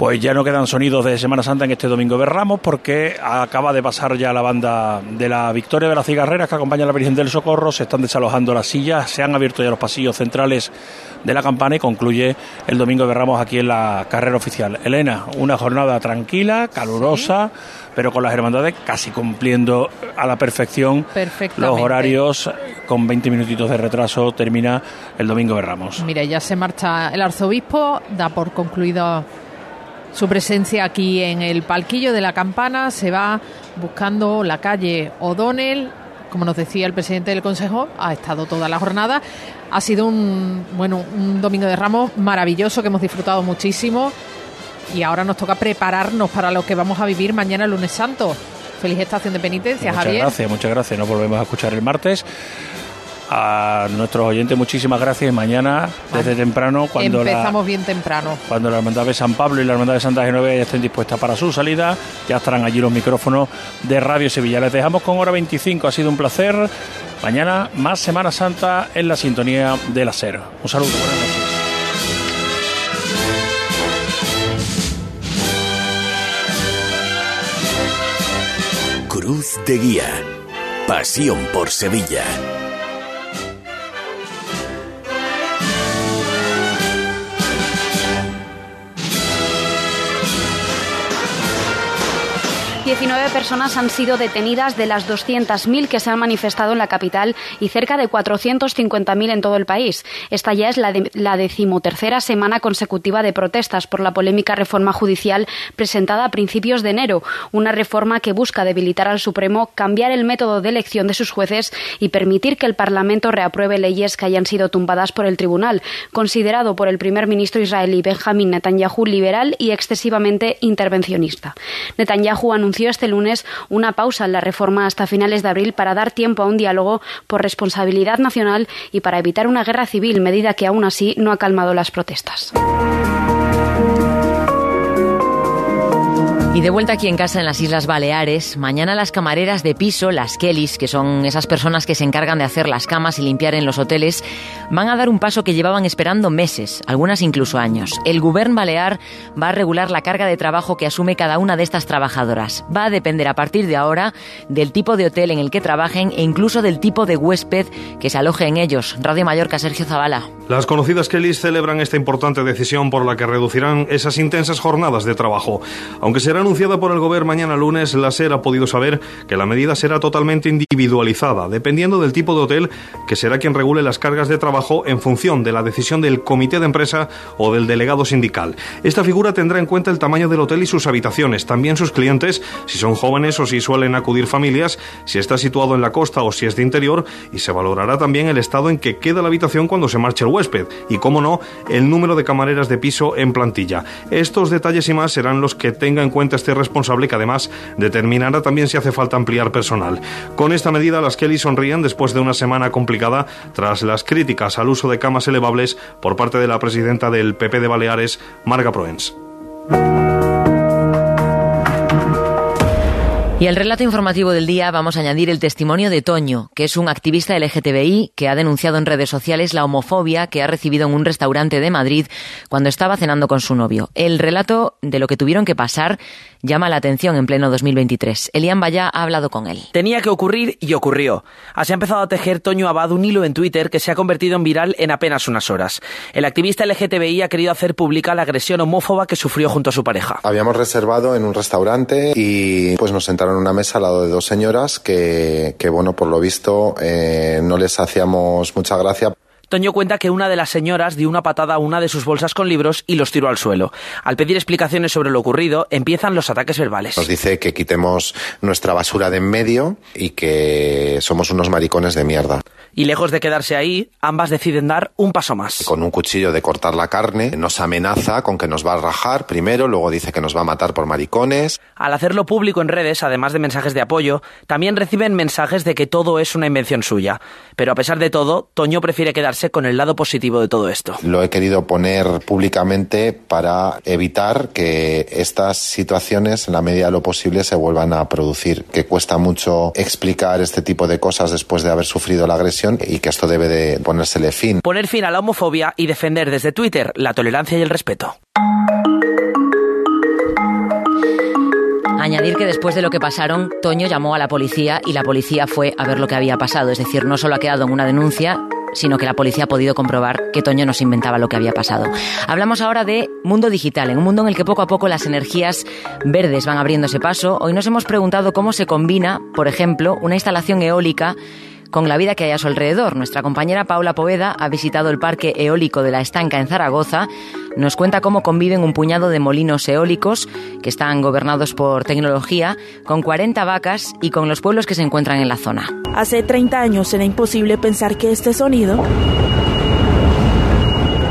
Pues ya no quedan sonidos de Semana Santa en este domingo de Ramos porque acaba de pasar ya la banda de la Victoria de las Cigarreras que acompaña a la Virgen del Socorro, se están desalojando las sillas, se han abierto ya los pasillos centrales de la campana y concluye el domingo de Ramos aquí en la carrera oficial. Elena, una jornada tranquila, calurosa, pero con las hermandades casi cumpliendo a la perfección los horarios con 20 minutitos de retraso termina el domingo de Ramos. Mira, ya se marcha el arzobispo, da por concluido su presencia aquí en el palquillo de la campana. Se va buscando la calle O'Donnell. Como nos decía el presidente del Consejo, ha estado toda la jornada. Ha sido un, bueno, un domingo de ramos maravilloso que hemos disfrutado muchísimo. Y ahora nos toca prepararnos para lo que vamos a vivir mañana, el lunes santo. Feliz estación de penitencia, muchas Javier. Gracias, muchas gracias. Nos volvemos a escuchar el martes. A nuestros oyentes, muchísimas gracias. Mañana, desde temprano, cuando Empezamos la, bien temprano. cuando la Hermandad de San Pablo y la Hermandad de Santa Genoveva ya estén dispuestas para su salida, ya estarán allí los micrófonos de Radio Sevilla. Les dejamos con hora 25. Ha sido un placer. Mañana, más Semana Santa en la sintonía del Acero. Un saludo, buenas noches. Cruz de Guía. Pasión por Sevilla. Diecinueve personas han sido detenidas de las 200.000 que se han manifestado en la capital y cerca de 450.000 en todo el país. Esta ya es la, de- la decimotercera semana consecutiva de protestas por la polémica reforma judicial presentada a principios de enero, una reforma que busca debilitar al Supremo, cambiar el método de elección de sus jueces y permitir que el Parlamento reapruebe leyes que hayan sido tumbadas por el Tribunal, considerado por el primer ministro israelí Benjamin Netanyahu liberal y excesivamente intervencionista. Netanyahu anunció este lunes una pausa en la reforma hasta finales de abril para dar tiempo a un diálogo por responsabilidad nacional y para evitar una guerra civil, medida que aún así no ha calmado las protestas. Y de vuelta aquí en casa en las Islas Baleares, mañana las camareras de piso, las Kellys, que son esas personas que se encargan de hacer las camas y limpiar en los hoteles, van a dar un paso que llevaban esperando meses, algunas incluso años. El Gobierno Balear va a regular la carga de trabajo que asume cada una de estas trabajadoras. Va a depender a partir de ahora del tipo de hotel en el que trabajen e incluso del tipo de huésped que se aloje en ellos. Radio Mallorca, Sergio Zavala. Las conocidas Kellys celebran esta importante decisión por la que reducirán esas intensas jornadas de trabajo. Aunque será anunciada por el gobierno mañana lunes, la SER ha podido saber que la medida será totalmente individualizada, dependiendo del tipo de hotel, que será quien regule las cargas de trabajo en función de la decisión del comité de empresa o del delegado sindical. Esta figura tendrá en cuenta el tamaño del hotel y sus habitaciones, también sus clientes, si son jóvenes o si suelen acudir familias, si está situado en la costa o si es de interior, y se valorará también el estado en que queda la habitación cuando se marche el huésped, y, como no, el número de camareras de piso en plantilla. Estos detalles y más serán los que tenga en cuenta este responsable que además determinará también si hace falta ampliar personal. Con esta medida las Kelly sonríen después de una semana complicada tras las críticas al uso de camas elevables por parte de la presidenta del PP de Baleares, Marga Proens. Y al relato informativo del día vamos a añadir el testimonio de Toño, que es un activista LGTBI que ha denunciado en redes sociales la homofobia que ha recibido en un restaurante de Madrid cuando estaba cenando con su novio. El relato de lo que tuvieron que pasar llama la atención en pleno 2023. Elian Vaya ha hablado con él. Tenía que ocurrir y ocurrió. Así ha empezado a tejer Toño Abad un hilo en Twitter que se ha convertido en viral en apenas unas horas. El activista LGTBI ha querido hacer pública la agresión homófoba que sufrió junto a su pareja. Habíamos reservado en un restaurante y pues nos sentaron en una mesa al lado de dos señoras que, que bueno, por lo visto eh, no les hacíamos mucha gracia. Toño cuenta que una de las señoras dio una patada a una de sus bolsas con libros y los tiró al suelo. Al pedir explicaciones sobre lo ocurrido, empiezan los ataques verbales. Nos dice que quitemos nuestra basura de en medio y que somos unos maricones de mierda. Y lejos de quedarse ahí, ambas deciden dar un paso más. Con un cuchillo de cortar la carne, nos amenaza con que nos va a rajar primero, luego dice que nos va a matar por maricones. Al hacerlo público en redes, además de mensajes de apoyo, también reciben mensajes de que todo es una invención suya. Pero a pesar de todo, Toño prefiere quedarse con el lado positivo de todo esto. Lo he querido poner públicamente para evitar que estas situaciones, en la medida de lo posible, se vuelvan a producir. Que cuesta mucho explicar este tipo de cosas después de haber sufrido la agresión y que esto debe de ponérsele fin. Poner fin a la homofobia y defender desde Twitter la tolerancia y el respeto. Añadir que después de lo que pasaron, Toño llamó a la policía y la policía fue a ver lo que había pasado. Es decir, no solo ha quedado en una denuncia, sino que la policía ha podido comprobar que Toño nos inventaba lo que había pasado. Hablamos ahora de mundo digital, en un mundo en el que poco a poco las energías verdes van abriéndose paso. Hoy nos hemos preguntado cómo se combina, por ejemplo, una instalación eólica con la vida que hay a su alrededor. Nuestra compañera Paula Poveda ha visitado el parque eólico de la Estanca en Zaragoza. Nos cuenta cómo conviven un puñado de molinos eólicos que están gobernados por tecnología, con 40 vacas y con los pueblos que se encuentran en la zona. Hace 30 años era imposible pensar que este sonido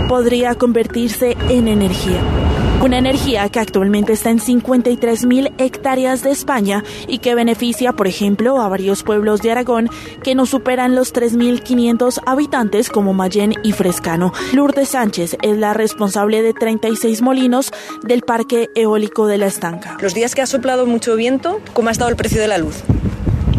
podría convertirse en energía. Una energía que actualmente está en 53.000 hectáreas de España y que beneficia, por ejemplo, a varios pueblos de Aragón que no superan los 3.500 habitantes como Mayén y Frescano. Lourdes Sánchez es la responsable de 36 molinos del Parque Eólico de la Estanca. Los días que ha soplado mucho viento, ¿cómo ha estado el precio de la luz?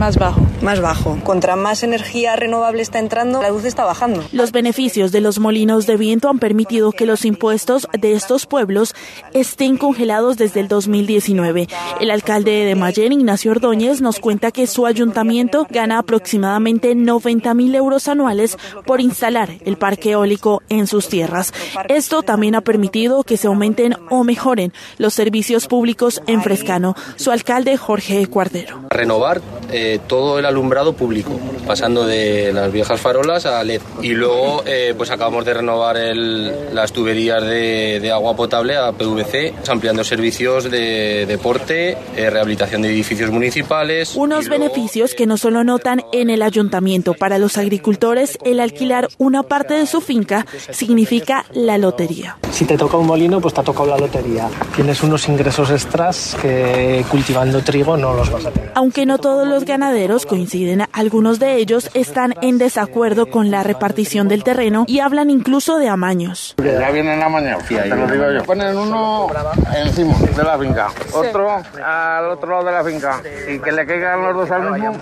Más bajo. Más bajo. Contra más energía renovable está entrando, la luz está bajando. Los beneficios de los molinos de viento han permitido que los impuestos de estos pueblos estén congelados desde el 2019. El alcalde de Mayen, Ignacio Ordóñez, nos cuenta que su ayuntamiento gana aproximadamente 90 mil euros anuales por instalar el parque eólico en sus tierras. Esto también ha permitido que se aumenten o mejoren los servicios públicos en Frescano. Su alcalde, Jorge Cuardero. Renovar eh, todo el alumbrado público, pasando de las viejas farolas a LED. Y luego eh, pues acabamos de renovar el, las tuberías de, de, agua potable a PVC, ampliando servicios de deporte, eh, rehabilitación de edificios municipales. Unos beneficios que no solo notan en el ayuntamiento. Para los agricultores, el alquilar una parte de su finca significa la lotería. Si te toca un molino, pues te ha tocado la lotería. Tienes unos ingresos extras que cultivando trigo no los vas a tener. Aunque no todos los ganadores ganaderos coinciden, algunos de ellos están en desacuerdo con la repartición del terreno y hablan incluso de amaños. Ya vienen amañados, te lo digo yo. Ponen uno encima de la finca, otro al otro lado de la finca y que le caigan los dos al mismo.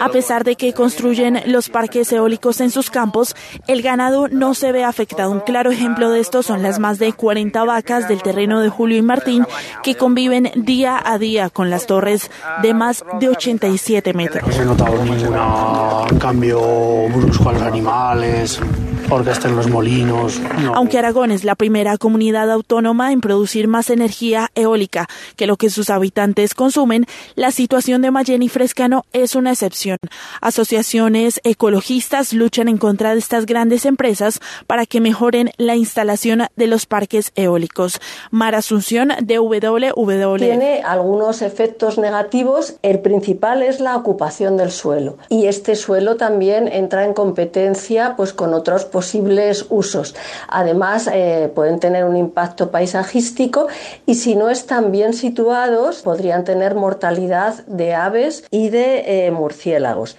A pesar de que construyen los parques eólicos en sus campos, el ganado no se ve afectado. Un claro ejemplo de esto son las más de 40 vacas del terreno de Julio y Martín que conviven día a día con las torres de más de 87 metros. No notado ningún cambio brusco a los animales, porque estén los molinos. no. Aunque Aragón es la primera comunidad autónoma en producir más energía eólica que lo que sus habitantes consumen, la situación de Mayén y Frescano es una excepción. Asociaciones ecologistas luchan en contra de estas grandes empresas para que mejoren la instalación de los parques eólicos. Mara Asunción de WWF. Tiene algunos efectos negativos. El principal es la ocupación del suelo. Y este suelo también entra en competencia pues, con otros posibles usos. Además, eh, pueden tener un impacto paisajístico y si no están bien situados, podrían tener mortalidad de aves y de eh, murciélagos.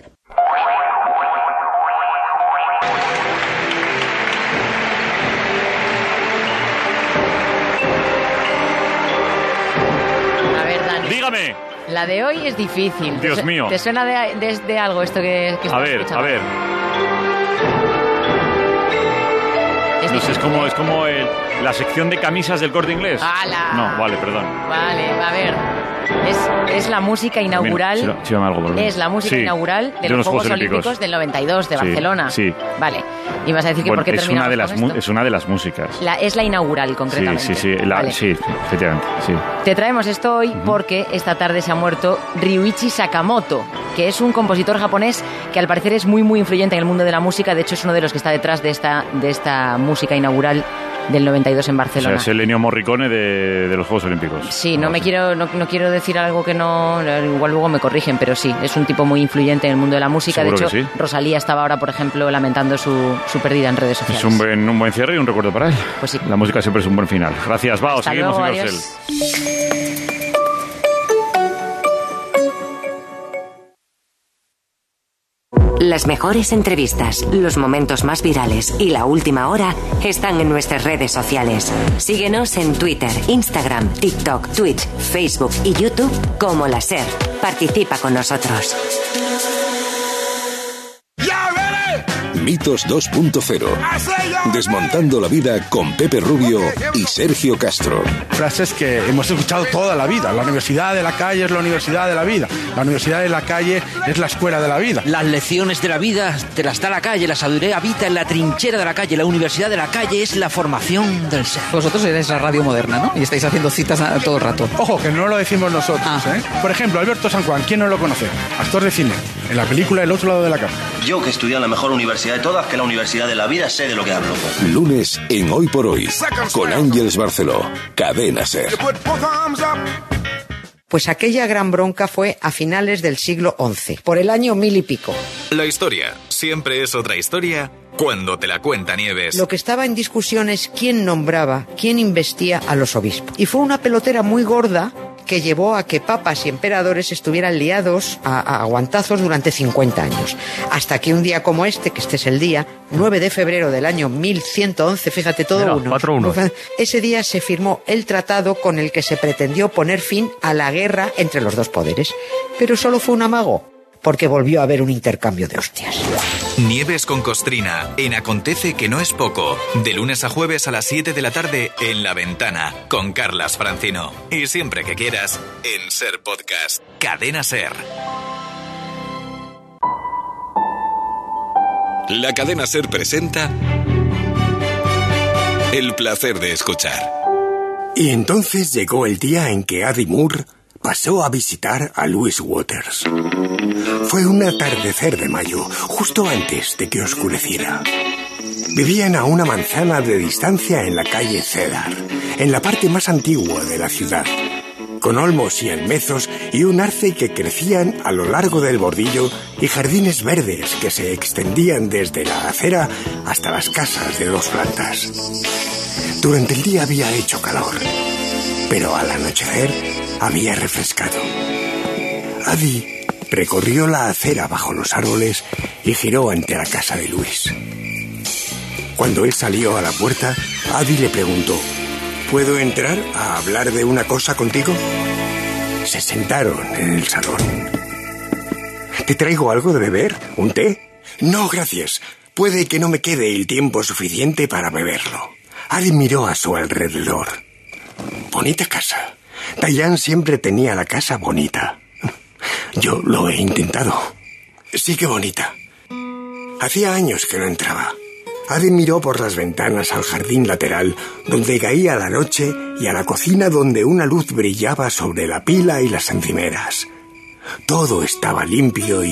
A ver, Dani. Dígame. La de hoy es difícil. Dios ¿Te su- mío. ¿Te suena de, de- de algo esto que, que A ver, escuchando? a ver. No sé, es como, es como el- la sección de camisas del corte inglés. ¡Hala! No, vale, perdón. Vale, a ver. Es, es la música inaugural. Mira, sí, sí, algo, por lo menos. es la música Sí, inaugural de, los, Juegos Olímpicos. del 92 de Barcelona. sí. Vale. Y vas a decir que Bueno, por qué es, una de las con mu- esto? es una de las músicas. La- es la inaugural, concretamente. sí, sí, la- Vale. sí, efectivamente, sí. Te traemos esto hoy porque esta tarde se ha muerto Ryuichi Sakamoto, que es un compositor japonés que al parecer es muy muy influyente en el mundo de la música. De hecho, es uno de los que está detrás de esta, de esta música inaugural del 92 en O sea, Barcelona. es el Ennio Morricone de, de los Juegos Olímpicos. Sí, no me quiero, no, no quiero decir algo que no, igual luego me corrigen, pero sí, es un tipo muy influyente en el mundo de la música. De hecho, sí. Rosalía estaba ahora, por ejemplo, lamentando su, su pérdida en redes sociales. Es un buen, un buen cierre y un recuerdo para él. Pues sí. La música siempre es un buen final. Gracias, Bao. Seguimos luego, en Las mejores entrevistas, los momentos más virales y la última hora están en nuestras redes sociales. Síguenos en Twitter, Instagram, TikTok, Twitch, Facebook y YouTube como la SER. Participa con nosotros. Mitos 2.0. Desmontando la vida con Pepe Rubio y Sergio Castro. Frases que hemos escuchado toda la vida. La universidad de la calle es la universidad de la vida. La universidad de la calle es la escuela de la vida. Las lecciones de la vida te las da la calle, la sabiduría habita en la trinchera de la calle, la universidad de la calle es la formación del ser. Vosotros eres la radio moderna, ¿no? Y estáis haciendo citas todo el rato. Ojo, que no lo decimos nosotros. ¿eh? Por ejemplo, Alberto San Juan, ¿quién no lo conoce? Actor de cine, en la película El otro lado de la cama. Yo que estudié en la mejor universidad de todas, que la Universidad de la Vida, sé de lo que hablo. Lunes en Hoy por Hoy. Con Ángeles Barceló. Cadena Ser. Pues aquella gran bronca fue a finales del siglo XI, por el año mil y pico. La historia siempre es otra historia cuando te la cuenta Nieves. Lo que estaba en discusión es quién nombraba, quién investía a los obispos. Y fue una pelotera muy gorda que llevó a que papas y emperadores estuvieran liados a, a aguantazos durante 50 años. Hasta que un día como este, que este es el día, 9 de febrero del año 1111, fíjate todo Mira, uno. cuatro unos. Ese día se firmó el tratado con el que se pretendió poner fin a la guerra entre los dos poderes. Pero solo fue un amago, porque volvió a haber un intercambio de hostias. Nieves con Costrina en Acontece que no es poco. De lunes a jueves a las 7 de la tarde en La Ventana con Carlas Francino. Y siempre que quieras en Ser Podcast. Cadena Ser. La cadena Ser presenta El placer de escuchar. Y entonces llegó el día en que Addie Moore pasó a visitar a Louis Waters. Fue un atardecer de mayo, justo antes de que oscureciera. Vivían a una manzana de distancia en la calle Cedar, en la parte más antigua de la ciudad, con olmos y almezos y un arce que crecían a lo largo del bordillo y jardines verdes que se extendían desde la acera hasta las casas de dos plantas. Durante el día había hecho calor, pero al anochecer había refrescado. Adi recorrió la acera bajo los árboles y giró ante la casa de Luis. Cuando él salió a la puerta, Adi le preguntó, ¿Puedo entrar a hablar de una cosa contigo? Se sentaron en el salón. ¿Te traigo algo de beber? ¿Un té? No, gracias. Puede que no me quede el tiempo suficiente para beberlo. Adi miró a su alrededor. Bonita casa. Dayan siempre tenía la casa bonita. Yo lo he intentado. Sí que bonita. Hacía años que no entraba. Adi miró por las ventanas al jardín lateral, donde caía la noche, y a la cocina donde una luz brillaba sobre la pila y las encimeras. Todo estaba limpio y